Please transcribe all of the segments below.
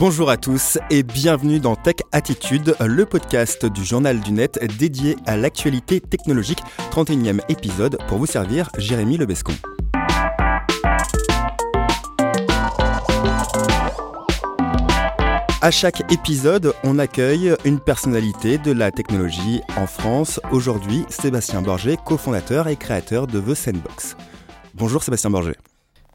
Bonjour à tous et bienvenue dans Tech Attitude, le podcast du journal du net dédié à l'actualité technologique, 31e épisode pour vous servir Jérémy Lebescon. À chaque épisode, on accueille une personnalité de la technologie en France. Aujourd'hui, Sébastien Borget, cofondateur et créateur de The Sandbox. Bonjour Sébastien Borget.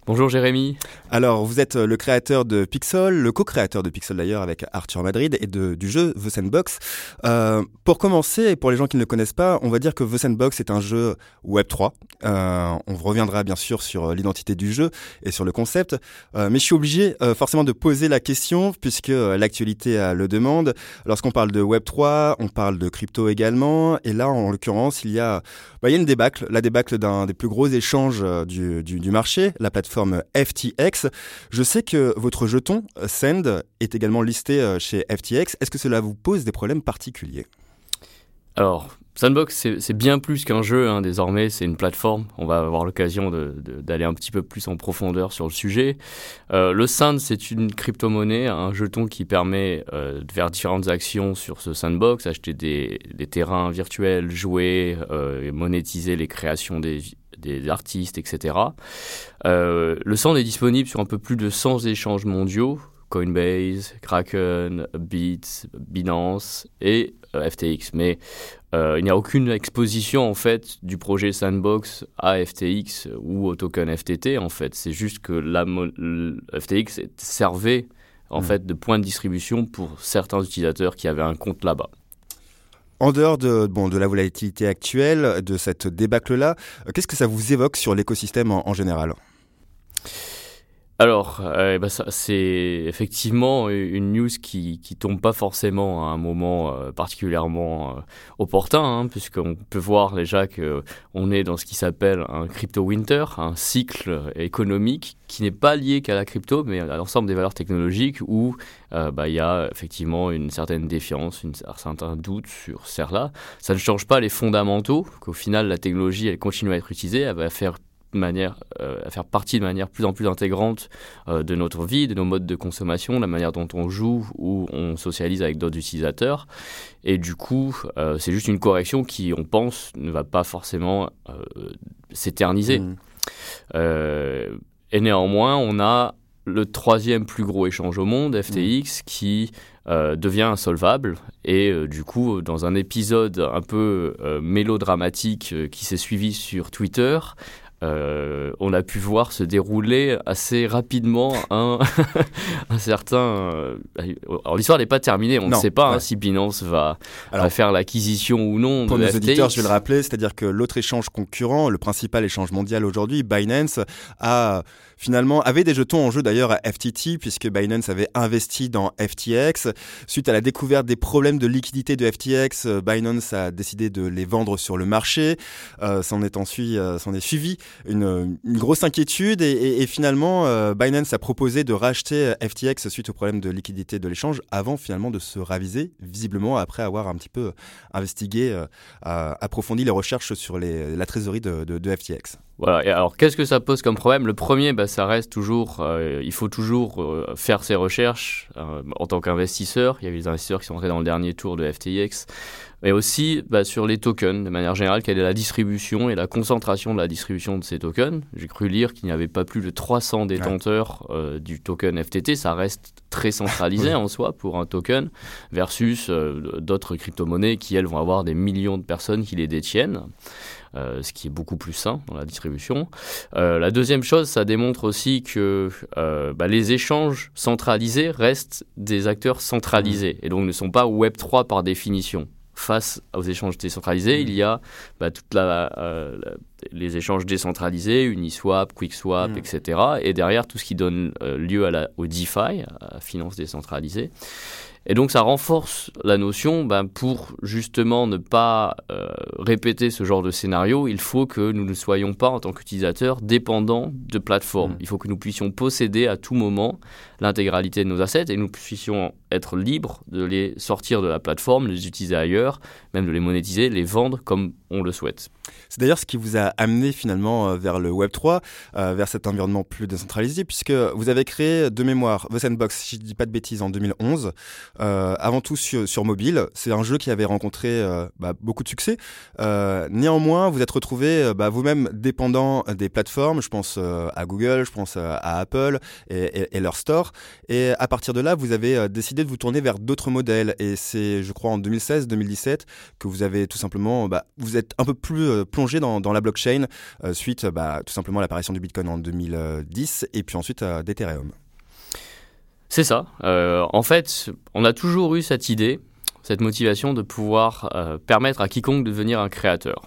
Bonjour Jérémy. Alors, vous êtes le créateur de Pixel, le co-créateur de Pixel d'ailleurs avec Arthur Madrid et de, du jeu The Sandbox. Euh, pour commencer, et pour les gens qui ne le connaissent pas, on va dire que The Sandbox est un jeu Web3. Euh, on reviendra bien sûr sur l'identité du jeu et sur le concept, euh, mais je suis obligé euh, forcément de poser la question puisque l'actualité le demande. Lorsqu'on parle de Web3, on parle de crypto également, et là en l'occurrence, il y a, bah, il y a une débâcle, la débâcle d'un des plus gros échanges du, du, du marché, la plateforme FTX. Je sais que votre jeton Send est également listé euh, chez FTX. Est-ce que cela vous pose des problèmes particuliers? Alors, Sandbox, c'est bien plus qu'un jeu, hein, désormais, c'est une plateforme. On va avoir l'occasion d'aller un petit peu plus en profondeur sur le sujet. Euh, le Sand, c'est une crypto-monnaie, un jeton qui permet euh, de faire différentes actions sur ce Sandbox, acheter des, terrains virtuels, jouer, monétiser les créations des, des artistes, etc. Euh, le Sand est disponible sur un peu plus de 100 échanges mondiaux, Coinbase, Kraken, Beats, Binance et euh, FTX. Mais euh, il n'y a aucune exposition en fait du projet Sandbox à FTX ou au token FTT en fait. C'est juste que la FTX servait en hmm. fait de point de distribution pour certains utilisateurs qui avaient un compte là-bas. En dehors de, la volatilité actuelle, de cette débâcle-là, euh, qu'est-ce que ça vous évoque sur l'écosystème en, général? Alors, euh, bah c'est effectivement une news qui, qui tombe pas forcément à un moment euh, particulièrement opportun, hein, puisqu'on peut voir déjà que on est dans ce qui s'appelle un crypto winter, un cycle économique qui n'est pas lié qu'à la crypto, mais à l'ensemble des valeurs technologiques où euh, bah, il y a effectivement une certaine défiance, une, un certain doute sur cela. Ça ne change pas les fondamentaux, qu'au final la technologie elle continue à être utilisée, elle va faire manière, euh, à faire partie de manière plus en plus intégrante euh, de notre vie, de nos modes de consommation, la manière dont on joue ou on socialise avec d'autres utilisateurs. Et du coup, c'est juste une correction qui, on pense, ne va pas forcément s'éterniser. Mmh. Et néanmoins, on a le troisième plus gros échange au monde, FTX, qui euh, devient insolvable. Et euh, du coup, dans un épisode un peu euh, mélodramatique qui s'est suivi sur Twitter, euh, on a pu voir se dérouler assez rapidement un, un certain. Euh, alors l'histoire n'est pas terminée, on ne sait pas hein, si Binance va, faire l'acquisition ou non. Pour nos auditeurs, je vais le rappeler, c'est-à-dire que l'autre échange concurrent, le principal échange mondial aujourd'hui, Binance, a finalement avait des jetons en jeu d'ailleurs à FTT puisque Binance avait investi dans FTX. Suite à la découverte des problèmes de liquidité de FTX, euh, Binance a décidé de les vendre sur le marché. Euh, s'en est ensuite, s'en est suivi une, grosse inquiétude et, finalement euh, Binance a proposé de racheter FTX suite au problème de liquidité de l'échange avant finalement de se raviser visiblement après avoir un petit peu investigué, euh, approfondi les recherches sur la trésorerie de, FTX. Voilà. Et alors, qu'est-ce que ça pose comme problème? Le premier, bah, ça reste toujours, euh, il faut toujours faire ses recherches en tant qu'investisseur. Il y a eu des investisseurs qui sont entrés dans le dernier tour de FTX mais aussi bah, sur les tokens, de manière générale, quelle est la distribution et la concentration de la distribution de ces tokens. J'ai cru lire qu'il n'y avait pas plus de 300 détenteurs euh, du token FTT, ça reste très centralisé en soi pour un token, versus euh, d'autres crypto-monnaies qui, elles, vont avoir des millions de personnes qui les détiennent. Euh, ce qui est beaucoup plus sain dans la distribution. la deuxième chose, ça démontre aussi que bah, les échanges centralisés restent des acteurs centralisés et donc ne sont pas Web3 par définition face aux échanges décentralisés, il y a bah, toute la, euh, les échanges décentralisés, Uniswap, QuickSwap, mm. etc. Et derrière, tout ce qui donne euh, lieu à la, au DeFi, à la finance décentralisée. Et donc ça renforce la notion, ben, pour justement ne pas euh, répéter ce genre de scénario, il faut que nous ne soyons pas en tant qu'utilisateurs dépendants de plateformes. Mm. Il faut que nous puissions posséder à tout moment l'intégralité de nos assets et nous puissions être libres de les sortir de la plateforme, les utiliser ailleurs, même de les monétiser, les vendre comme on le souhaite. C'est d'ailleurs ce qui vous a amené finalement euh, vers le Web 3, euh, vers cet environnement plus décentralisé, puisque vous avez créé de mémoire The Sandbox, si je ne dis pas de bêtises, en 2011, euh, avant tout sur, mobile. C'est un jeu qui avait rencontré bah, beaucoup de succès. Néanmoins, vous êtes retrouvé bah, vous-même dépendant des plateformes. Je pense à Google, je pense à Apple et, leur store. Et à partir de là, vous avez décidé de vous tourner vers d'autres modèles. Et c'est, je crois, en 2016-2017 que vous avez tout simplement, bah, vous êtes un peu plus plongé dans, la blockchain suite, bah, tout simplement à l'apparition du Bitcoin en 2010 et puis ensuite d'Ethereum. C'est ça. Euh, en fait, on a toujours eu cette idée, cette motivation de pouvoir euh, permettre à quiconque de devenir un créateur.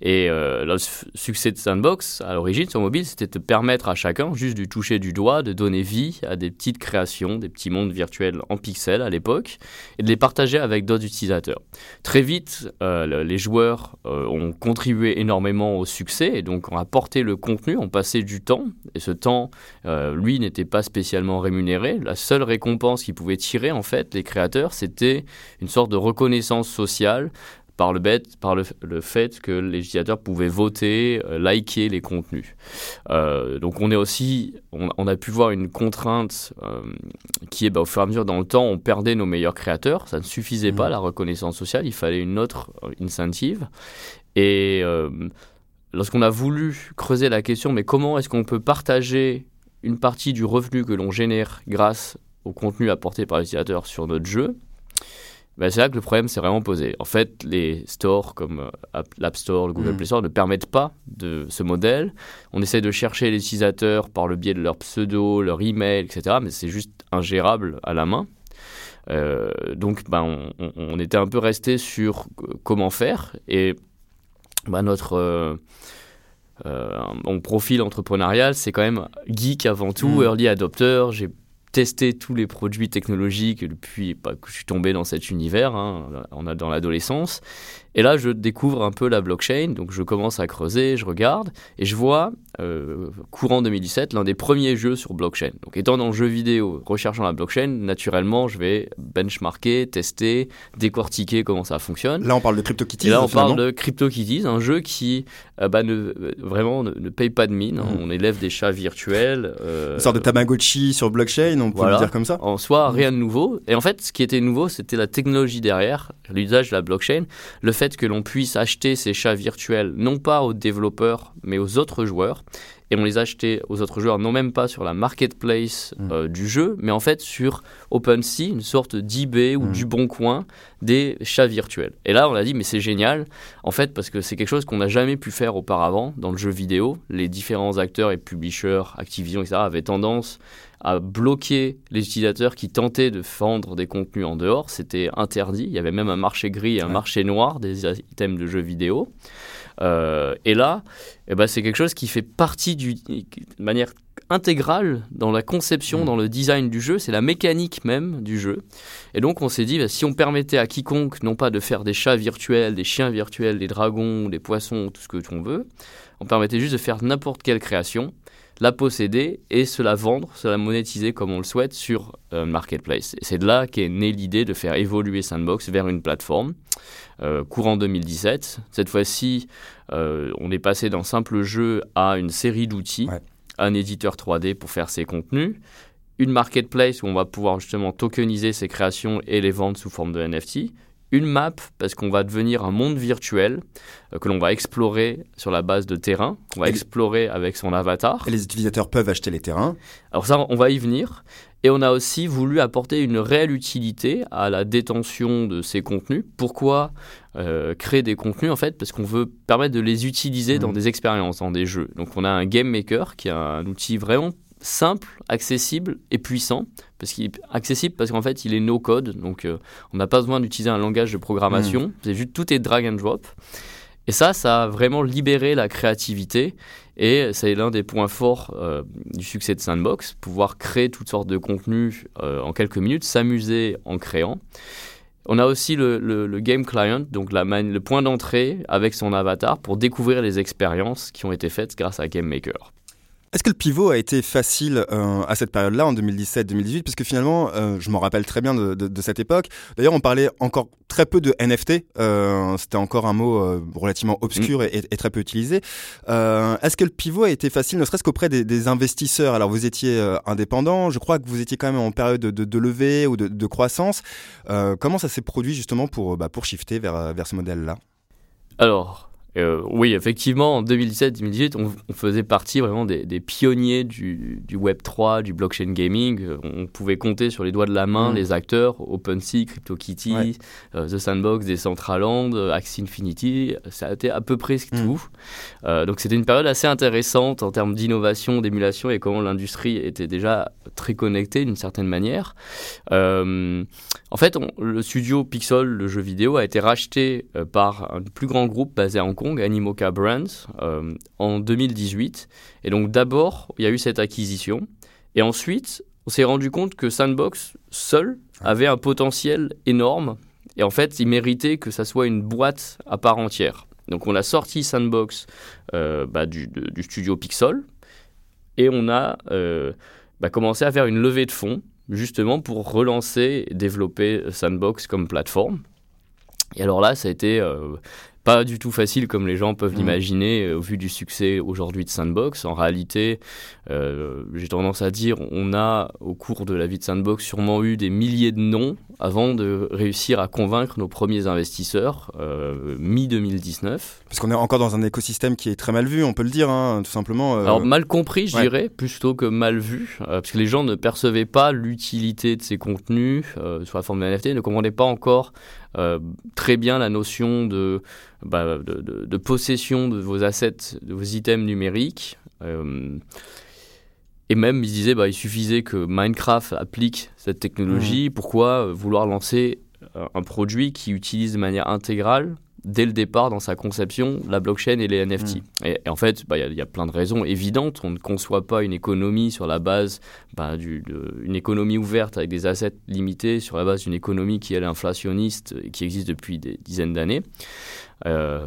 Et euh, le succès de Sandbox, à l'origine, sur mobile, c'était de permettre à chacun, juste du toucher du doigt, de donner vie à des petites créations, des petits mondes virtuels en pixels à l'époque, et de les partager avec d'autres utilisateurs. Très vite, euh, les joueurs euh, ont contribué énormément au succès, et donc ont apporté le contenu, ont passé du temps, et ce temps, lui, n'était pas spécialement rémunéré. La seule récompense qu'ils pouvaient tirer, en fait, les créateurs, c'était une sorte de reconnaissance sociale par le, par le, le, fait que les utilisateurs pouvaient voter, euh, liker les contenus. Euh, donc on est aussi, on, on, a pu voir une contrainte euh, qui est, bah, au fur et à mesure dans le temps, on perdait nos meilleurs créateurs. Ça ne suffisait mmh. pas la reconnaissance sociale, il fallait une autre incentive. Et lorsqu'on a voulu creuser la question, mais comment est-ce qu'on peut partager une partie du revenu que l'on génère grâce au contenu apporté par l'utilisateur sur notre jeu ben c'est là que le problème s'est vraiment posé. En fait, les stores comme euh, l'App Store, le Google mmh. Play Store ne permettent pas de ce modèle. On essaie de chercher les utilisateurs par le biais de leur pseudo, leur email, etc. Mais c'est juste ingérable à la main. Euh, donc, ben, on, on, était un peu resté sur comment faire. Et ben, notre euh, euh, mon profil entrepreneurial, c'est quand même geek avant tout, mmh. early adopter. J'ai tous les produits technologiques depuis bah, que je suis tombé dans cet univers, hein, dans l'adolescence. Et là, je découvre un peu la blockchain, donc je commence à creuser, je regarde, et je vois, euh, courant 2017, l'un des premiers jeux sur blockchain. Donc étant dans le jeu vidéo, recherchant la blockchain, naturellement, je vais benchmarker, tester, décortiquer comment ça fonctionne. Là, on parle de CryptoKitties. Et là, on parle de CryptoKitties, un jeu qui euh, bah, ne, vraiment ne, ne, paye pas de mine. Hein. Mmh. On élève des chats virtuels. Euh, Une sorte de Tamagotchi sur blockchain, on peut voilà. le dire comme ça En soi, rien de nouveau. Et en fait, ce qui était nouveau, c'était la technologie derrière, l'usage de la blockchain, le fait que l'on puisse acheter ces chats virtuels, non pas aux développeurs, mais aux autres joueurs. Et on les achetait aux autres joueurs, non même pas sur la marketplace mmh. euh, du jeu, mais en fait sur OpenSea, une sorte d'eBay ou mmh. du Bon Coin des chats virtuels. Et là, on a dit, mais c'est génial, en fait, parce que c'est quelque chose qu'on n'a jamais pu faire auparavant dans le jeu vidéo. Les différents acteurs et publishers, Activision, etc., avaient tendance à bloquer les utilisateurs qui tentaient de vendre des contenus en dehors. C'était interdit. Il y avait même un marché gris et un ouais. marché noir des items de jeux vidéo. Euh, et là, eh ben, c'est quelque chose qui fait partie du, de manière intégrale dans la conception, mmh. dans le design du jeu, c'est la mécanique même du jeu. Et donc on s'est dit, bah, si on permettait à quiconque, non pas de faire des chats virtuels, des chiens virtuels, des dragons, des poissons, tout ce que l'on veut, on permettait juste de faire n'importe quelle création, la posséder et se la vendre, se la monétiser comme on le souhaite sur euh, Marketplace. Et c'est de là qu'est née l'idée de faire évoluer Sandbox vers une plateforme. Euh, courant 2017. Cette fois-ci, euh, on est passé d'un simple jeu à une série d'outils, ouais. un éditeur 3D pour faire ses contenus, une marketplace où on va pouvoir justement tokeniser ses créations et les vendre sous forme de NFT, une map parce qu'on va devenir un monde virtuel euh, que l'on va explorer sur la base de terrains, qu'on va et explorer avec son avatar. Et les utilisateurs peuvent acheter les terrains. Alors ça, on va y venir. Et on a aussi voulu apporter une réelle utilité à la détention de ces contenus. Pourquoi euh, créer des contenus en fait? Parce qu'on veut permettre de les utiliser mmh. dans des expériences, dans des jeux. Donc on a un game maker qui est un outil vraiment simple, accessible et puissant. Parce qu'il est accessible parce qu'en fait il est no code, donc euh, on n'a pas besoin d'utiliser un langage de programmation. Mmh. C'est juste tout est drag and drop. Et ça, ça a vraiment libéré la créativité et c'est l'un des points forts euh, du succès de Sandbox, pouvoir créer toutes sortes de contenus euh, en quelques minutes, s'amuser en créant. On a aussi le, le, le game client, donc la le point d'entrée avec son avatar pour découvrir les expériences qui ont été faites grâce à Game Maker. Est-ce que le pivot a été facile euh, à cette période-là, en 2017-2018 Parce que finalement, euh, je m'en rappelle très bien de, de, de cette époque. D'ailleurs, on parlait encore très peu de NFT. Euh, C'était encore un mot euh, relativement obscur et, et, très peu utilisé. Euh, Est-ce que le pivot a été facile, ne serait-ce qu'auprès des, des, investisseurs? Alors, vous étiez indépendant. Je crois que vous étiez quand même en période de, de levée ou de, croissance. comment ça s'est produit justement pour, bah, pour shifter vers, vers ce modèle-là? Alors, euh, oui, effectivement, en 2017-2018, on, on, faisait partie vraiment des, des pionniers du, du, Web 3, du blockchain gaming. On pouvait compter sur les doigts de la main mmh. les acteurs OpenSea, CryptoKitty, ouais. euh, The Sandbox, Decentraland, Axie Infinity. Ça a été à peu près mmh. tout. Euh, donc c'était une période assez intéressante en termes d'innovation, d'émulation et comment l'industrie était déjà très connectée d'une certaine manière. Euh, en fait, on, le studio Pixel, le jeu vidéo, a été racheté euh, par un plus grand groupe basé à Hong Kong, Animoca Brands, euh, en 2018. Et donc d'abord, il y a eu cette acquisition. Et ensuite, on s'est rendu compte que Sandbox, seul, avait un potentiel énorme. Et en fait, il méritait que ça soit une boîte à part entière. Donc on a sorti Sandbox euh, bah, du, studio Pixel. Et on a euh, bah, commencé à faire une levée de fonds justement pour relancer et développer Sandbox comme plateforme. Et alors là, ça a été pas du tout facile comme les gens peuvent mmh. l'imaginer euh, au vu du succès aujourd'hui de Sandbox. En réalité, euh, j'ai tendance à dire, on a au cours de la vie de Sandbox sûrement eu des milliers de noms avant de réussir à convaincre nos premiers investisseurs euh, mi-2019. Parce qu'on est encore dans un écosystème qui est très mal vu, on peut le dire, hein, tout simplement. Euh... Alors mal compris, je ouais. dirais, plutôt que mal vu, parce que les gens ne percevaient pas l'utilité de ces contenus sous la forme de NFT, ne comprenaient pas encore euh, très bien la notion de, bah, de, de, de, possession de vos assets, de vos items numériques. Euh, et même, ils disaient, bah, il suffisait que Minecraft applique cette technologie. Mmh. Pourquoi vouloir lancer un produit qui utilise de manière intégrale dès le départ dans sa conception la blockchain et les NFT. Mmh. Et, et, en fait, il bah, y, y, a plein de raisons évidentes. On ne conçoit pas une économie sur la base bah, du, de, une économie ouverte avec des assets limités sur la base d'une économie qui est inflationniste et qui existe depuis des dizaines d'années. Euh,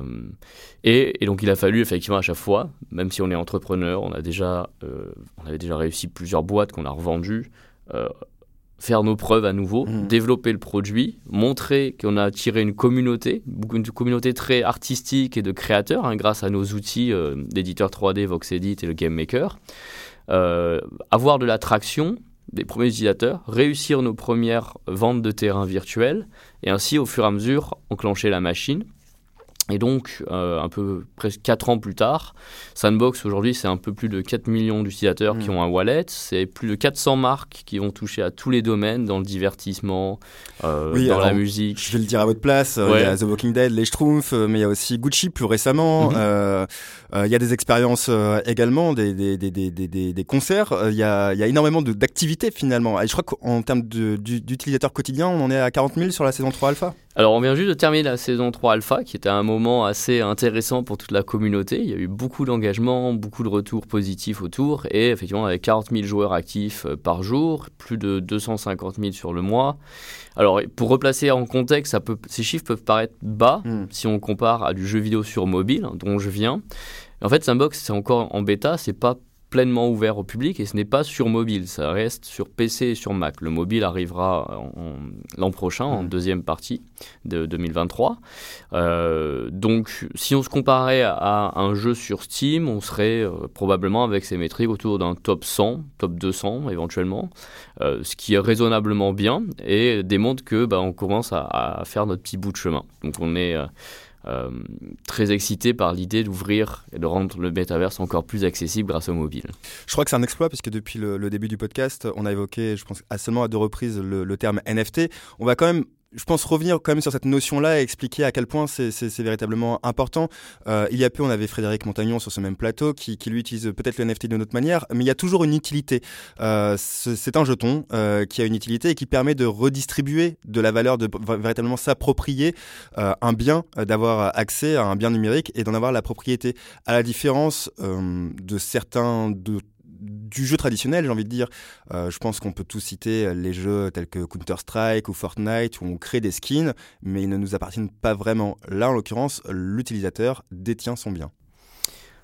et, et, donc il a fallu effectivement à chaque fois, même si on est entrepreneur, on a déjà, euh, on avait déjà réussi plusieurs boîtes qu'on a revendues. Euh, faire nos preuves à nouveau, mmh. développer le produit, montrer qu'on a tiré une communauté, une communauté très artistique et de créateurs, hein, grâce à nos outils euh, d'éditeur 3D, VoxEdit et le Game Maker. Euh, avoir de l'attraction des premiers utilisateurs, réussir nos premières ventes de terrain virtuels et ainsi au fur et à mesure enclencher la machine et donc, euh, un peu presque 4 ans plus tard, Sandbox aujourd'hui, c'est un peu plus de 4 millions d'utilisateurs mmh. qui ont un wallet. C'est plus de 400 marques qui vont toucher à tous les domaines, dans le divertissement, euh, oui, dans alors, la musique. Je vais le dire à votre place. Ouais. Il y a The Walking Dead, les Schtroumpfs, mais il y a aussi Gucci plus récemment. Mmh. Euh, il y a des expériences également, des, des, des, des, des concerts. Il y, a, il y a énormément d'activités finalement. Et je crois qu'en termes d'utilisateurs quotidiens, on en est à 40 000 sur la saison 3 alpha. Alors, on vient juste de terminer la saison 3 alpha, qui était un moment assez intéressant pour toute la communauté. Il y a eu beaucoup d'engagement, beaucoup de retours positifs autour, et effectivement, avec 40 000 joueurs actifs par jour, plus de 250 000 sur le mois. Alors, pour replacer en contexte, ça peut, ces chiffres peuvent paraître bas mm. si on compare à du jeu vidéo sur mobile, hein, dont je viens. En fait, Sandbox, c'est encore en bêta, c'est pas pleinement ouvert au public et ce n'est pas sur mobile, ça reste sur PC et sur Mac. Le mobile arrivera l'an prochain, mmh. en deuxième partie de 2023. Euh, donc, si on se comparait à un jeu sur Steam, on serait euh, probablement avec ces métriques autour d'un top 100, top 200 éventuellement, euh, ce qui est raisonnablement bien et démontre que bah, on commence à, à, faire notre petit bout de chemin. Donc, on est très excité par l'idée d'ouvrir et de rendre le métaverse encore plus accessible grâce au mobile. Je crois que c'est un exploit puisque depuis le, début du podcast, on a évoqué, je pense, à seulement à deux reprises le terme NFT. On va quand même je pense revenir quand même sur cette notion-là et expliquer à quel point c'est véritablement important. Euh, il y a peu, on avait Frédéric Montagnon sur ce même plateau qui, lui utilise peut-être le NFT d'une autre manière, mais il y a toujours une utilité. Euh, c'est un jeton euh, qui a une utilité et qui permet de redistribuer de la valeur, de véritablement s'approprier un bien, d'avoir accès à un bien numérique et d'en avoir la propriété. À la différence de certains de du jeu traditionnel, j'ai envie de dire. Euh, je pense qu'on peut tous citer les jeux tels que Counter-Strike ou Fortnite où on crée des skins, mais ils ne nous appartiennent pas vraiment. Là, en l'occurrence, l'utilisateur détient son bien.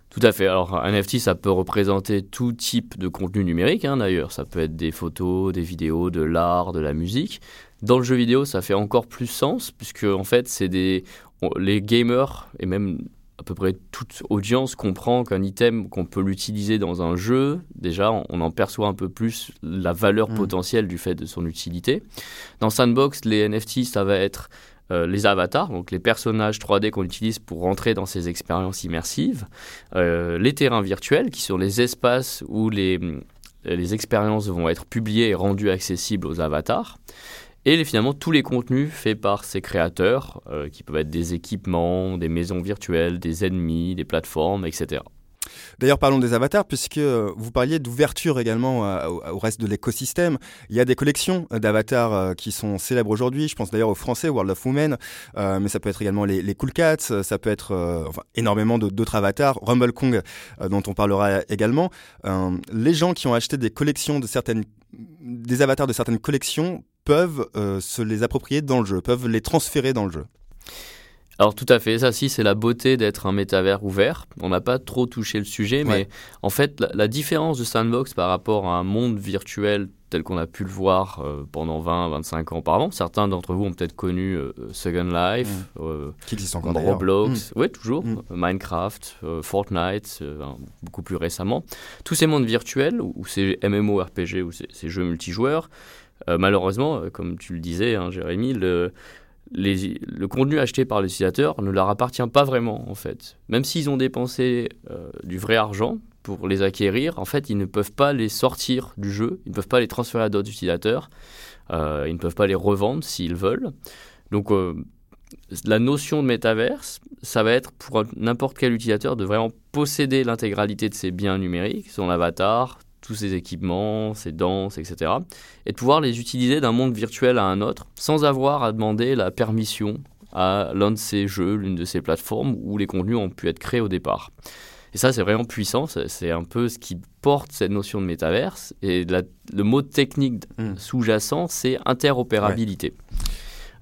Tout à fait. Alors, un NFT, ça peut représenter tout type de contenu numérique, hein, d'ailleurs. Ça peut être des photos, des vidéos, de l'art, de la musique. Dans le jeu vidéo, ça fait encore plus sens, puisque, en fait, c'est des. Les gamers, et même à peu près toute audience comprend qu'un item qu'on peut l'utiliser dans un jeu, déjà on en perçoit un peu plus la valeur mm. potentielle du fait de son utilité. Dans Sandbox, les NFT, ça va être euh, les avatars, donc les personnages 3D qu'on utilise pour rentrer dans ces expériences immersives, euh, les terrains virtuels qui sont les espaces où les, les expériences vont être publiées et rendues accessibles aux avatars, et finalement tous les contenus faits par ces créateurs, euh, qui peuvent être des équipements, des maisons virtuelles, des ennemis, des plateformes, etc. D'ailleurs, parlons des avatars, puisque euh, vous parliez d'ouverture également au reste de l'écosystème. Il y a des collections d'avatars euh, qui sont célèbres aujourd'hui. Je pense d'ailleurs au français World of Women, euh, mais ça peut être également les, Cool Cats, ça peut être énormément d'autres avatars. Rumble Kong, dont on parlera également. les gens qui ont acheté des collections de certaines, des avatars de certaines collections peuvent se les approprier dans le jeu, peuvent les transférer dans le jeu. Alors tout à fait, ça si c'est la beauté d'être un métavers ouvert. On n'a pas trop touché le sujet, mais en fait la, différence de Sandbox par rapport à un monde virtuel tel qu'on a pu le voir euh, pendant 20-25 ans auparavant, certains d'entre vous ont peut-être connu euh, Second Life, mm. euh, Qui encore Roblox, mm. oui toujours, mm. Minecraft, Fortnite, beaucoup plus récemment. Tous ces mondes virtuels, ou ces MMORPG, ou ces, ces jeux multijoueurs, malheureusement, comme tu le disais, hein, Jérémy, le le contenu acheté par l'utilisateur ne leur appartient pas vraiment en fait. Même s'ils ont dépensé euh, du vrai argent pour les acquérir, en fait ils ne peuvent pas les sortir du jeu, ils ne peuvent pas les transférer à d'autres utilisateurs, euh, ils ne peuvent pas les revendre s'ils veulent. Donc euh, la notion de métaverse, ça va être pour n'importe quel utilisateur de vraiment posséder l'intégralité de ses biens numériques, son avatar, tous ces équipements, ces danses, etc. Et de pouvoir les utiliser d'un monde virtuel à un autre sans avoir à demander la permission à l'un de ces jeux, l'une de ces plateformes où les contenus ont pu être créés au départ. Et ça, c'est vraiment puissant. C'est un peu ce qui porte cette notion de métaverse. Et le mot technique hmm. sous-jacent, c'est interopérabilité.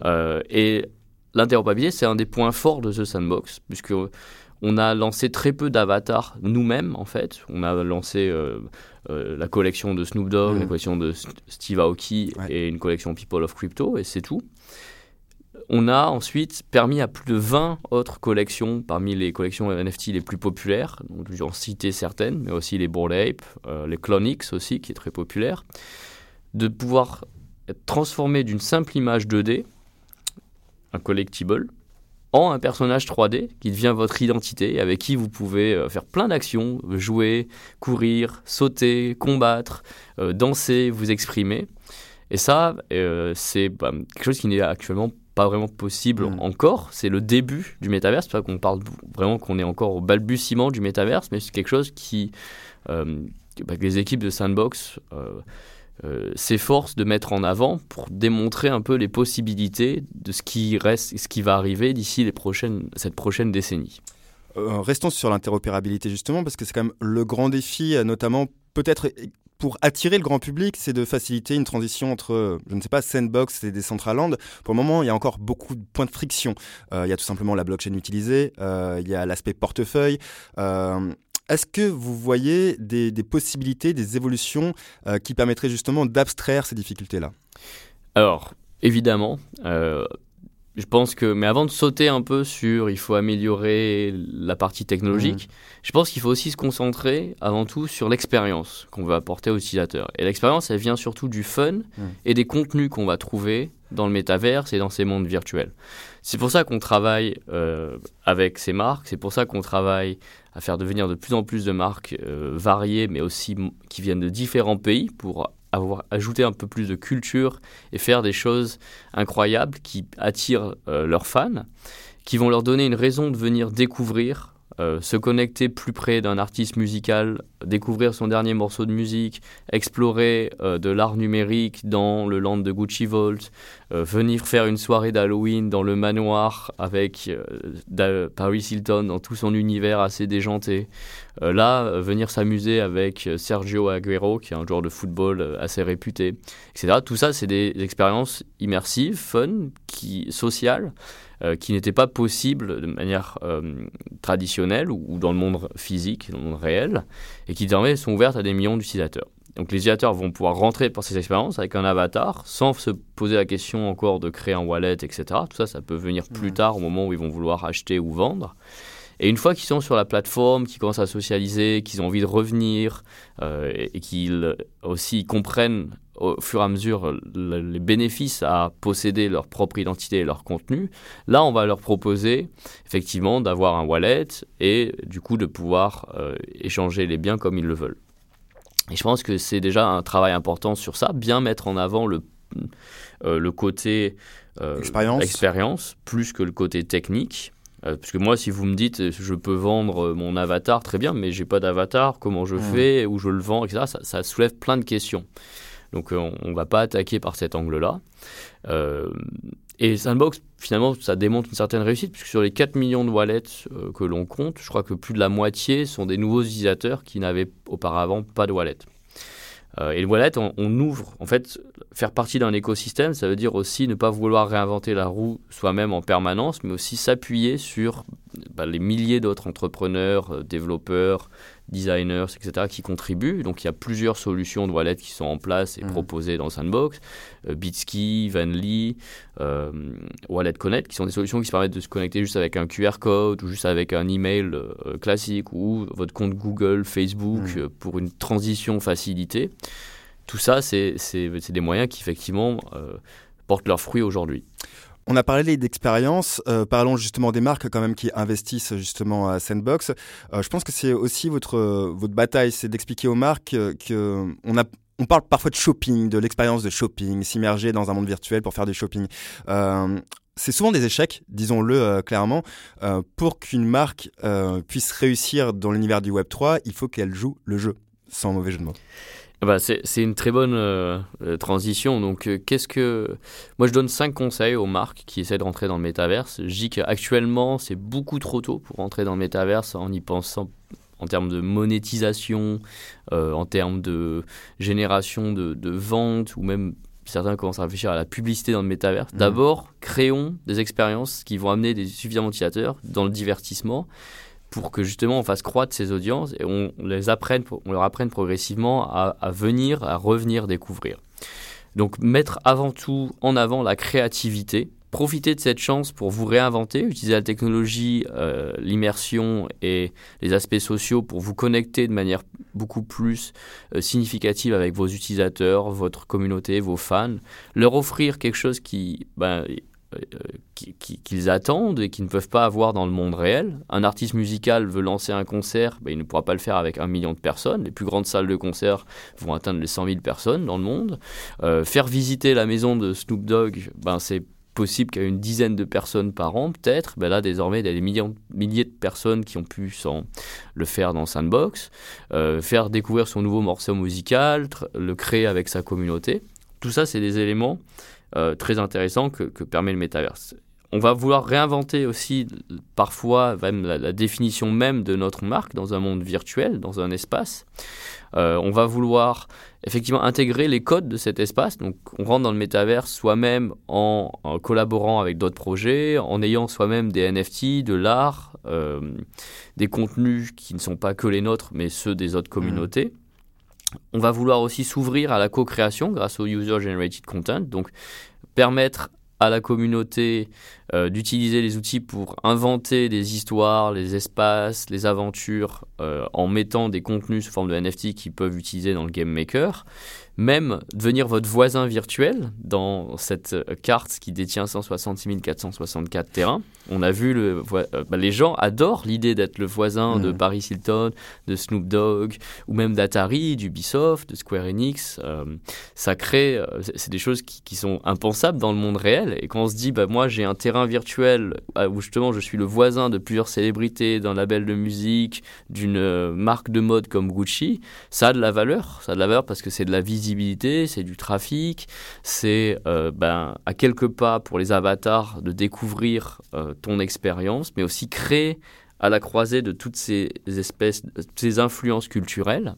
Euh, et l'interopérabilité, c'est un des points forts de The Sandbox, puisque on a lancé très peu d'avatars nous-mêmes, en fait. On a lancé euh, euh, la collection de Snoop Dogg, la mm. collection de Steve Aoki et une collection People of Crypto, et c'est tout. On a ensuite permis à plus de 20 autres collections, parmi les collections NFT les plus populaires, donc j'en citer certaines, mais aussi les Bored Ape, euh, les Clonix aussi, qui est très populaire, de pouvoir être transformé d'une simple image 2D, un collectible, en un personnage 3D qui devient votre identité, avec qui vous pouvez euh, faire plein d'actions, jouer, courir, sauter, combattre, euh, danser, vous exprimer. Et ça, euh, c'est bah, quelque chose qui n'est actuellement pas vraiment possible mm. encore. C'est le début du métaverse. C'est pas qu'on parle vraiment qu'on est encore au balbutiement du métaverse, mais c'est quelque chose qui, bah, que les équipes de Sandbox euh, s'efforce de mettre en avant pour démontrer un peu les possibilités de ce qui reste, ce qui va arriver d'ici les prochaines, cette prochaine décennie. Euh, restons sur l'interopérabilité justement, parce que c'est quand même le grand défi, euh, notamment peut-être pour attirer le grand public, c'est de faciliter une transition entre, je ne sais pas, Sandbox et Decentraland. Pour le moment, il y a encore beaucoup de points de friction. il y a tout simplement la blockchain utilisée, il y a l'aspect portefeuille. Est-ce que vous voyez des, possibilités, des évolutions euh, qui permettraient justement d'abstraire ces difficultés-là? Alors, évidemment. Euh, je pense que, mais avant de sauter un peu sur il faut améliorer la partie technologique, mmh. je pense qu'il faut aussi se concentrer avant tout sur l'expérience qu'on veut apporter aux utilisateurs. Et l'expérience, elle vient surtout du fun mmh. et des contenus qu'on va trouver dans le métaverse et dans ces mondes virtuels. C'est pour ça qu'on travaille euh, avec ces marques, c'est pour ça qu'on travaille à faire devenir de plus en plus de marques euh, variées, mais aussi qui viennent de différents pays pour avoir ajouté un peu plus de culture et faire des choses incroyables qui attirent euh, leurs fans, qui vont leur donner une raison de venir découvrir euh, se connecter plus près d'un artiste musical, découvrir son dernier morceau de musique, explorer euh, de l'art numérique dans le land de Gucci Vault, euh, venir faire une soirée d'Halloween dans le manoir avec Paris Hilton dans tout son univers assez déjanté. là, venir s'amuser avec Sergio Aguero, qui est un joueur de football assez réputé, etc. Tout ça, c'est des expériences immersives, fun, qui, sociales, qui n'était pas possible de manière traditionnelle ou, dans le monde physique, dans le monde réel, et qui désormais sont ouvertes à des millions d'utilisateurs. Donc les utilisateurs vont pouvoir rentrer pour ces expériences avec un avatar sans se poser la question encore de créer un wallet, etc. Tout ça, ça peut venir plus tard au moment où ils vont vouloir acheter ou vendre. Et une fois qu'ils sont sur la plateforme, qu'ils commencent à socialiser, qu'ils ont envie de revenir euh, et, qu'ils aussi comprennent au fur et à mesure les bénéfices à posséder leur propre identité et leur contenu, là on va leur proposer effectivement d'avoir un wallet et du coup de pouvoir euh, échanger les biens comme ils le veulent. Et je pense que c'est déjà un travail important sur ça, bien mettre en avant le, euh, le côté euh, expérience. expérience. plus que le côté technique. Euh, parce que moi, si vous me dites, je peux vendre mon avatar, très bien, mais j'ai pas d'avatar, comment je fais, où je le vends, etc., ça, ça soulève plein de questions. Donc on ne va pas attaquer par cet angle-là. Et Sandbox, finalement, ça démontre une certaine réussite, puisque sur les 4 millions de wallets euh, que l'on compte, je crois que plus de la moitié sont des nouveaux utilisateurs qui n'avaient auparavant pas de wallet. Euh, et le wallet, on, ouvre, en fait, faire partie d'un écosystème, ça veut dire aussi ne pas vouloir réinventer la roue soi-même en permanence, mais aussi s'appuyer sur bah, les milliers d'autres entrepreneurs, euh, développeurs, designers, etc., qui contribuent. Donc il y a plusieurs solutions de wallet qui sont en place et mmh. proposées dans Sandbox. Euh, Bitski, Vanly, euh, Wallet Connect, qui sont des solutions qui se permettent de se connecter juste avec un QR code ou juste avec un email euh, classique ou votre compte Google, Facebook mmh. pour une transition facilitée. Tout ça, c'est des moyens qui effectivement portent leurs fruits aujourd'hui. On a parlé d'expérience, euh, parlons justement des marques quand même qui investissent justement à Sandbox. Euh, je pense que c'est aussi votre votre bataille, c'est d'expliquer aux marques que on a on parle parfois de shopping, de l'expérience de shopping, s'immerger dans un monde virtuel pour faire du shopping. Euh, c'est souvent des échecs, disons-le clairement. pour qu'une marque puisse réussir dans l'univers du Web 3, il faut qu'elle joue le jeu, sans mauvais jeu de mots. Ah bah, c'est une très bonne euh, euh, transition. Donc, euh, qu'est-ce que. Moi, je donne cinq conseils aux marques qui essaient de rentrer dans le métaverse. Je dis qu'actuellement, c'est beaucoup trop tôt pour rentrer dans le métaverse en y pensant en termes de monétisation, en termes de génération de, de ventes, ou même certains commencent à réfléchir à la publicité dans le métaverse. Mmh. D'abord, créons des expériences qui vont amener des suffisamment utilisateurs dans le divertissement pour que justement on fasse croître ces audiences et on, les apprenne, on leur apprenne progressivement à, venir, à revenir découvrir. Donc mettre avant tout en avant la créativité, profiter de cette chance pour vous réinventer, utiliser la technologie, euh, l'immersion et les aspects sociaux pour vous connecter de manière beaucoup plus euh, significative avec vos utilisateurs, votre communauté, vos fans, leur offrir quelque chose qui, ben, qu'ils attendent et qu'ils ne peuvent pas avoir dans le monde réel. Un artiste musical veut lancer un concert, ben, il ne pourra pas le faire avec un million de personnes. Les plus grandes salles de concert vont atteindre les 100 000 personnes dans le monde. Euh, faire visiter la maison de Snoop Dogg, ben, c'est possible qu'à une dizaine de personnes par an, peut-être. Ben là, désormais, il y a des milliers de personnes qui ont pu le faire dans Sandbox. Euh, faire découvrir son nouveau morceau musical, le créer avec sa communauté. Tout ça, c'est des éléments euh, très intéressant que, permet le métaverse. On va vouloir réinventer aussi parfois même la, définition même de notre marque dans un monde virtuel, dans un espace. Euh, on va vouloir effectivement intégrer les codes de cet espace. Donc on rentre dans le métaverse soi-même en, collaborant avec d'autres projets, en ayant soi-même des NFT, de l'art, euh, des contenus qui ne sont pas que les nôtres, mais ceux des autres mmh. On va vouloir aussi s'ouvrir à la co-création grâce au User Generated Content, donc permettre à la communauté euh, d'utiliser les outils pour inventer des histoires, les espaces, les aventures euh, en mettant des contenus sous forme de NFT qu'ils peuvent utiliser dans le Game Maker même devenir votre voisin virtuel dans cette carte qui détient 166 464 terrains. On a vu, le, euh, bah, les gens adorent l'idée d'être le voisin de mmh. Paris Hilton, de Snoop Dogg, ou même d'Atari, d'Ubisoft, de Square Enix. Euh, ça crée, euh, c'est des choses qui, sont impensables dans le monde réel. Et quand on se dit, bah, moi j'ai un terrain virtuel où justement je suis le voisin de plusieurs célébrités, d'un label de musique, d'une marque de mode comme Gucci, ça a de la valeur. Ça a de la valeur parce que c'est de la visibilité c'est du trafic, c'est euh, ben, à quelques pas pour les avatars de découvrir euh, ton expérience, mais aussi créer à la croisée de toutes ces espèces, ces influences culturelles.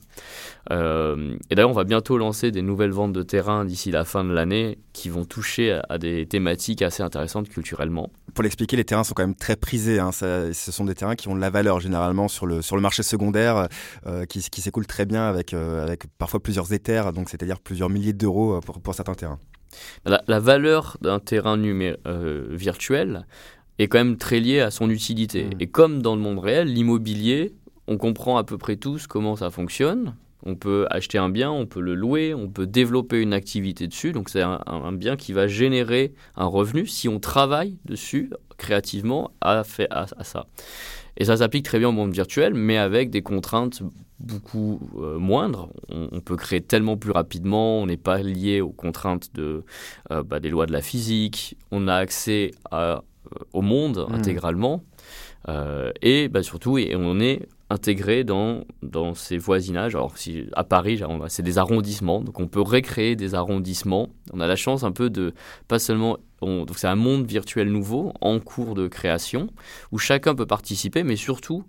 Euh, et d'ailleurs, on va bientôt lancer des nouvelles ventes de terrain d'ici la fin de l'année qui vont toucher à, des thématiques assez intéressantes culturellement. Pour l'expliquer, les terrains sont quand même très prisés. Hein. ce sont des terrains qui ont de la valeur généralement sur le, sur le marché secondaire, euh, qui, qui s'écoulent très bien avec, euh, avec parfois plusieurs éthers, donc c'est-à-dire plusieurs milliers d'euros pour, pour certains terrains. La, valeur d'un terrain virtuel, est quand même très lié à son utilité. Mm. Et comme dans le monde réel, l'immobilier, on comprend à peu près tous comment ça fonctionne. On peut acheter un bien, on peut le louer, on peut développer une activité dessus. Donc c'est un, bien qui va générer un revenu si on travaille dessus créativement à, fait, à, ça. Et ça s'applique très bien au monde virtuel, mais avec des contraintes beaucoup euh, moindres. On, peut créer tellement plus rapidement, on n'est pas lié aux contraintes de, euh, bah, des lois de la physique, on a accès à au monde hmm. intégralement. Euh, et bah, surtout, et on est intégré dans, dans ces voisinages. Alors, si, à Paris, c'est des arrondissements, donc on peut recréer des arrondissements. On a la chance un peu de, pas seulement, donc c'est un monde virtuel nouveau en cours de création, où chacun peut participer, mais surtout,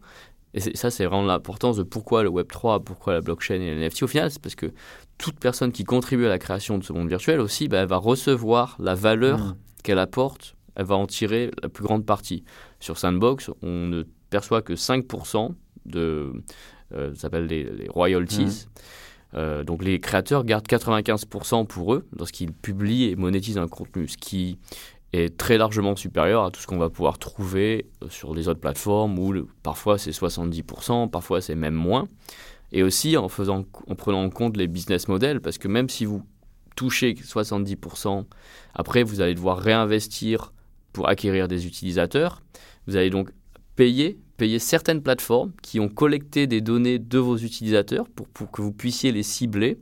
et ça c'est vraiment l'importance de pourquoi le Web3, pourquoi la blockchain et les NFT au final, c'est parce que toute personne qui contribue à la création de ce monde virtuel aussi, bah, elle va recevoir la valeur hmm. qu'elle apporte elle va en tirer la plus grande partie. Sur Sandbox, on ne perçoit que 5% de, euh, ça s'appelle les, royalties. Mmh. Euh, donc les créateurs gardent 95% pour eux lorsqu'ils publient et monétisent un contenu, ce qui est très largement supérieur à tout ce qu'on va pouvoir trouver euh, sur les autres plateformes où parfois c'est 70%, parfois c'est même moins. Et aussi en, faisant, en prenant en compte les business models, parce que même si vous touchez 70%, après vous allez devoir réinvestir pour acquérir des utilisateurs. Vous allez donc payer, certaines plateformes qui ont collecté des données de vos utilisateurs pour, pour que vous puissiez les cibler.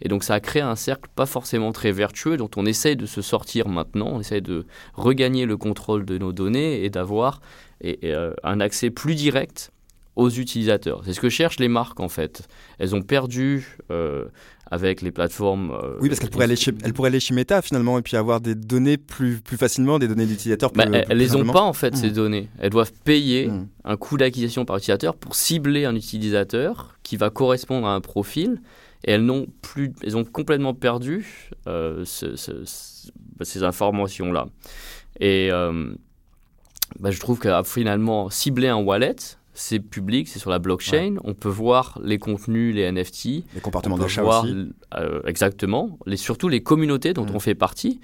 Et donc ça a créé un cercle pas forcément très vertueux dont on essaye de se sortir maintenant, on essaye de regagner le contrôle de nos données et d'avoir euh, un accès plus direct aux utilisateurs. C'est ce que cherchent les marques en fait. Elles ont perdu euh, avec les plateformes. Euh, oui, parce qu'elles pourraient, aller chez, elles pourraient aller chez Meta finalement et puis avoir des données plus, plus facilement, des données d'utilisateurs plus. Bah, elles ne les ont pas en fait ces mmh. données. Elles doivent payer mmh. un coût d'acquisition par utilisateur pour cibler un utilisateur qui va correspondre à un profil. Et elles n'ont plus, elles ont complètement perdu euh, ces informations-là. Et bah, je trouve que finalement cibler un wallet, c'est public, c'est sur la blockchain. On peut voir les contenus, les NFT. Les comportements d'achat aussi. Euh, exactement. Les, surtout les communautés dont mm. on fait partie.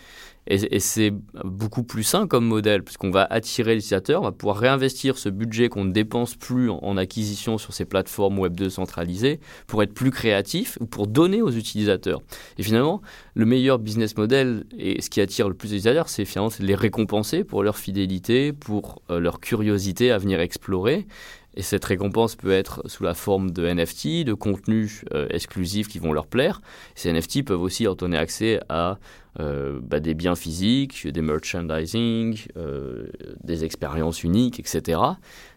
Et, c'est beaucoup plus sain comme modèle, puisqu'on va attirer l'utilisateur, on va pouvoir réinvestir ce budget qu'on ne dépense plus en, acquisition sur ces plateformes Web 2 centralisées pour être plus créatif ou pour donner aux utilisateurs. Et finalement, le meilleur business model et ce qui attire le plus d'utilisateurs, c'est finalement les récompenser pour leur fidélité, pour euh, leur curiosité à venir explorer. Et cette récompense peut être sous la forme de NFT, de contenus euh, exclusifs qui vont leur plaire. Ces NFT peuvent aussi leur donner accès à euh, bah, des biens physiques, des merchandising, euh, des expériences uniques, etc.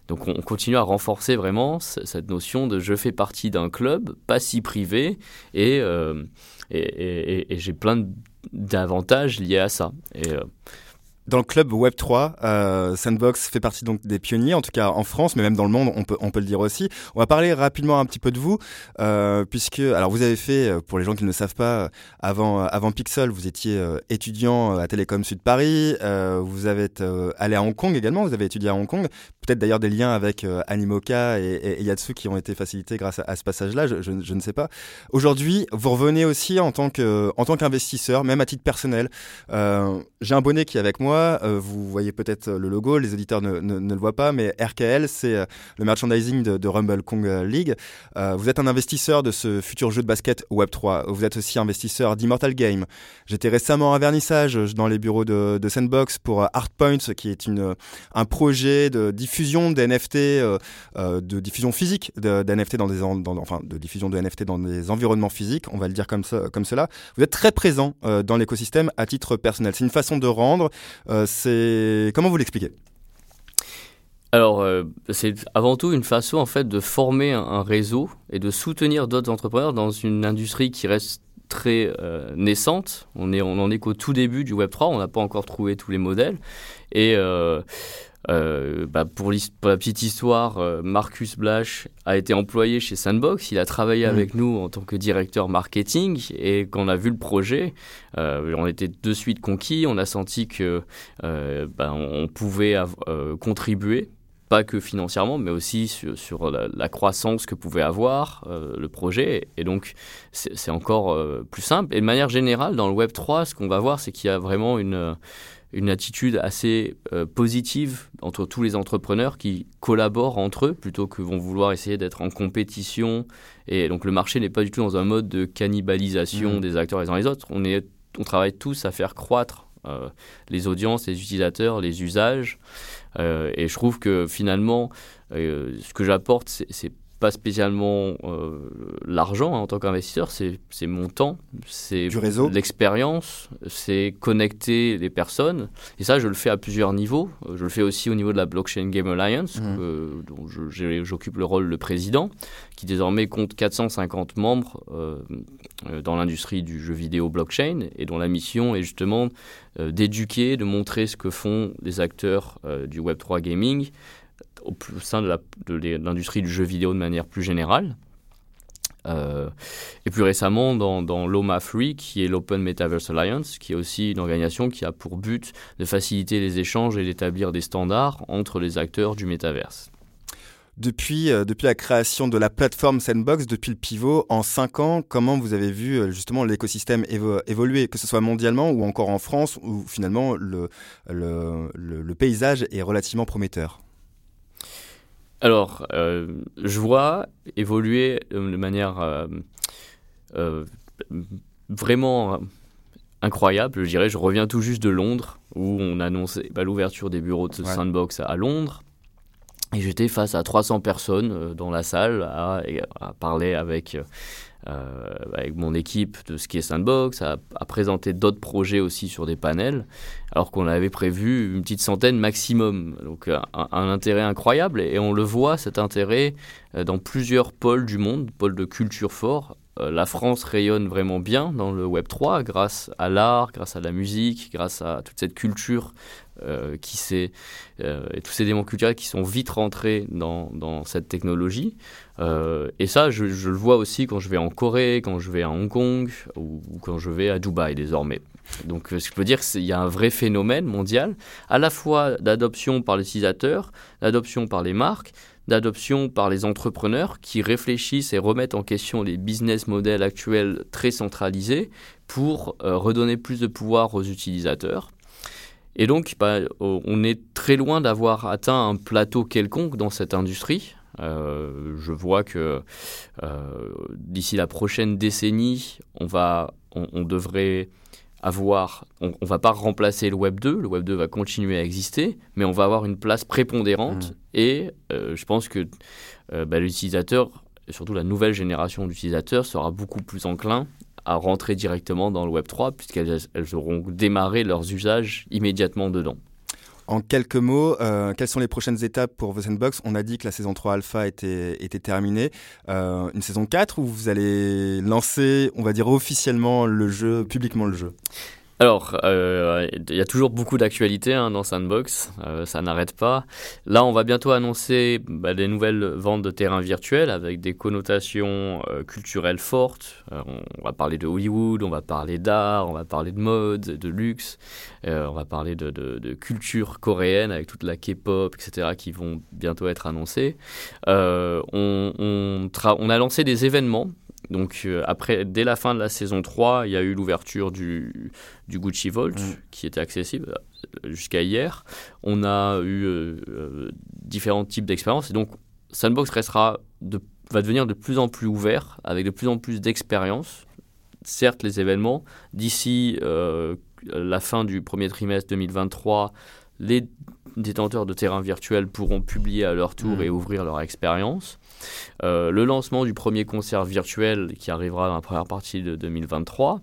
Donc on continue à renforcer vraiment cette notion de je fais partie d'un club, pas si privé, et, et, j'ai plein d'avantages liés à ça. Dans le club Web3, euh, Sandbox fait partie donc des pionniers, en tout cas en France, mais même dans le monde, on peut, on peut le dire aussi. On va parler rapidement un petit peu de vous, euh, puisque, alors vous avez fait, euh, pour les gens qui ne le savent pas, avant, avant Pixel, vous étiez étudiant à Télécom Sud Paris, vous avez allé à Hong Kong également, vous avez étudié à Hong Kong, peut-être d'ailleurs des liens avec Animoca et, et, Yatsu qui ont été facilités grâce à, ce passage-là, je, ne sais pas. Aujourd'hui, vous revenez aussi en tant qu'investisseur, même à titre personnel. J'ai un bonnet qui est avec moi euh, vous voyez peut-être le logo, les auditeurs ne, le voient pas, mais RKL, c'est euh, le merchandising de, Rumble Kong League. Euh, vous êtes un investisseur de ce futur jeu de basket Web3. Vous êtes aussi investisseur d'Immortal Game. J'étais récemment à vernissage dans les bureaux de, Sandbox pour Artpoint, qui est un projet de diffusion d'NFT, de diffusion physique d'NFT dans des, enfin, de diffusion de NFT dans des environnements physiques, on va le dire comme, comme cela. Vous êtes très présent dans l'écosystème à titre personnel. C'est une façon de rendre euh, c'est comment vous l'expliquez? Alors, euh, c'est avant tout une façon en fait de former un, réseau et de soutenir d'autres entrepreneurs dans une industrie qui reste très euh, naissante. On est, on en est qu'au tout début du Web 3. On n'a pas encore trouvé tous les modèles et Euh, bah, pour, la petite histoire, euh, Marcus Blash a été employé chez Sandbox. Il a travaillé mmh. avec nous en tant que directeur marketing. Et quand on a vu le projet, euh, on était de suite conquis. On a senti que bah, on pouvait contribuer pas que financièrement, mais aussi sur, la, croissance que pouvait avoir le projet. Et donc, c'est encore plus simple. Et de manière générale, dans le Web 3, ce qu'on va voir, c'est qu'il y a vraiment une, une attitude assez euh, positive entre tous les entrepreneurs qui collaborent entre eux plutôt que vont vouloir essayer d'être en compétition. Et donc le marché n'est pas du tout dans un mode de cannibalisation mmh. des acteurs les uns les autres. On, est, on travaille tous à faire croître euh, les audiences, les utilisateurs, les usages. Euh, et je trouve que finalement, ce que j'apporte, c'est pas spécialement euh, l'argent hein, en tant qu'investisseur, c'est mon temps, c'est l'expérience, c'est connecter les personnes. Et ça, je le fais à plusieurs niveaux. Euh, je le fais aussi au niveau de la Blockchain Game Alliance, mmh. dont j'occupe le rôle de président, qui désormais compte 450 membres euh, dans l'industrie du jeu vidéo blockchain et dont la mission est justement d'éduquer, de montrer ce que font les acteurs du Web3 gaming au, sein de l'industrie du jeu vidéo de manière plus générale. Euh, et plus récemment dans, l'OMA Free, qui est l'Open Metaverse Alliance, qui est aussi une organisation qui a pour but de faciliter les échanges et d'établir des standards entre les acteurs du métaverse. Depuis, euh, depuis la création de la plateforme Sandbox, depuis le pivot, en cinq ans, comment vous avez vu euh, justement l'écosystème évoluer, que ce soit mondialement ou encore en France, où finalement le, le, le paysage est relativement prometteur? Alors, euh, je vois évoluer de manière euh, euh, vraiment incroyable, je dirais. Je reviens tout juste de Londres, où on annonçait bah, l'ouverture des bureaux de Sandbox à Londres. Et j'étais face à 300 personnes dans la salle à, à parler avec euh, avec mon équipe de qui est Sandbox, à, présenter d'autres projets aussi sur des panels, alors qu'on avait prévu une petite centaine maximum. Donc un, intérêt incroyable, et on le voit, cet intérêt, euh, dans plusieurs pôles du monde, pôles de culture forts. Euh, la France rayonne vraiment bien dans le Web 3 grâce à l'art, grâce à la musique, grâce à toute cette culture euh, qui et tous ces éléments culturels qui sont vite rentrés dans, cette technologie. Euh, et ça, je, le vois aussi quand je vais en Corée, quand je vais à Hong Kong ou, quand je vais à Dubaï désormais. Donc, ce que je peux dire, c'est qu'il y a un vrai phénomène mondial, à la fois d'adoption par les utilisateurs, d'adoption par les marques, d'adoption par les entrepreneurs qui réfléchissent et remettent en question les business models actuels très centralisés pour euh, redonner plus de pouvoir aux utilisateurs. Et donc, bah, on est très loin d'avoir atteint un plateau quelconque dans cette industrie. Euh, je vois que euh, d'ici la prochaine décennie, on, va, on, devrait avoir, on, ne va pas remplacer le Web 2, le Web 2 va continuer à exister, mais on va avoir une place prépondérante mmh. et euh, je pense que bah, l'utilisateur, surtout la nouvelle génération d'utilisateurs, sera beaucoup plus enclin à rentrer directement dans le Web 3 puisqu'elles auront démarré leurs usages immédiatement dedans. En quelques mots, euh, quelles sont les prochaines étapes pour The Sandbox? On a dit que la saison 3 alpha était, était terminée. Euh, une saison 4 où vous allez lancer, on va dire officiellement le jeu, publiquement le jeu? Alors, euh, il y a toujours beaucoup d'actualités hein, dans Sandbox, euh, ça n'arrête pas. Là, on va bientôt annoncer bah, des nouvelles ventes de terrains virtuels avec des connotations euh, culturelles fortes. on va parler de Hollywood, on va parler d'art, on va parler de mode, de luxe, on va parler de, culture coréenne avec toute la K-pop, etc., qui vont bientôt être annoncés. on, on a lancé des événements donc euh, après, dès la fin de la saison 3, il y a eu l'ouverture du, du, Gucci Vault mm. qui était accessible euh, jusqu'à hier. On a eu euh, différents types d'expériences et donc Sandbox restera de, va devenir de plus en plus ouvert avec de plus en plus d'expériences. Certes, les événements, d'ici la fin du premier trimestre 2023, les détenteurs de terrains virtuels pourront publier à leur tour mm. et ouvrir leur expérience. Euh, le lancement du premier concert virtuel qui arrivera dans la première partie de 2023.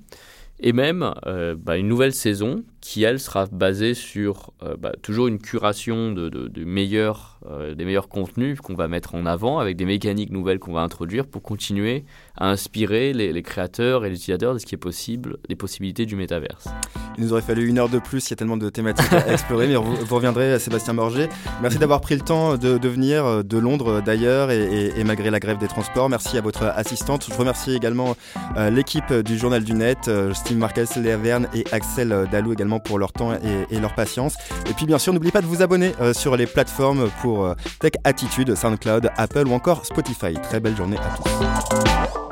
Et même euh, bah, une nouvelle saison qui, elle, sera basée sur euh, bah, toujours une curation de, de, meilleurs, euh, des meilleurs contenus qu'on va mettre en avant avec des mécaniques nouvelles qu'on va introduire pour continuer à inspirer les, créateurs et les utilisateurs de ce qui est possible, des possibilités du métaverse. Il nous aurait fallu une heure de plus, il y a tellement de thématiques à explorer, mais vous, reviendrez, Sébastien Morger. Merci d'avoir pris le temps de, de venir de Londres d'ailleurs et, et, malgré la grève des transports. Merci à votre assistante. Je remercie également l'équipe du Journal du Net, Steve Marquez, Léa et Axel Dalou également pour leur temps et, leur patience. Et puis bien sûr, n'oubliez pas de vous abonner euh, sur les plateformes pour euh, Tech Attitude, SoundCloud, Apple ou encore Spotify. Très belle journée à tous.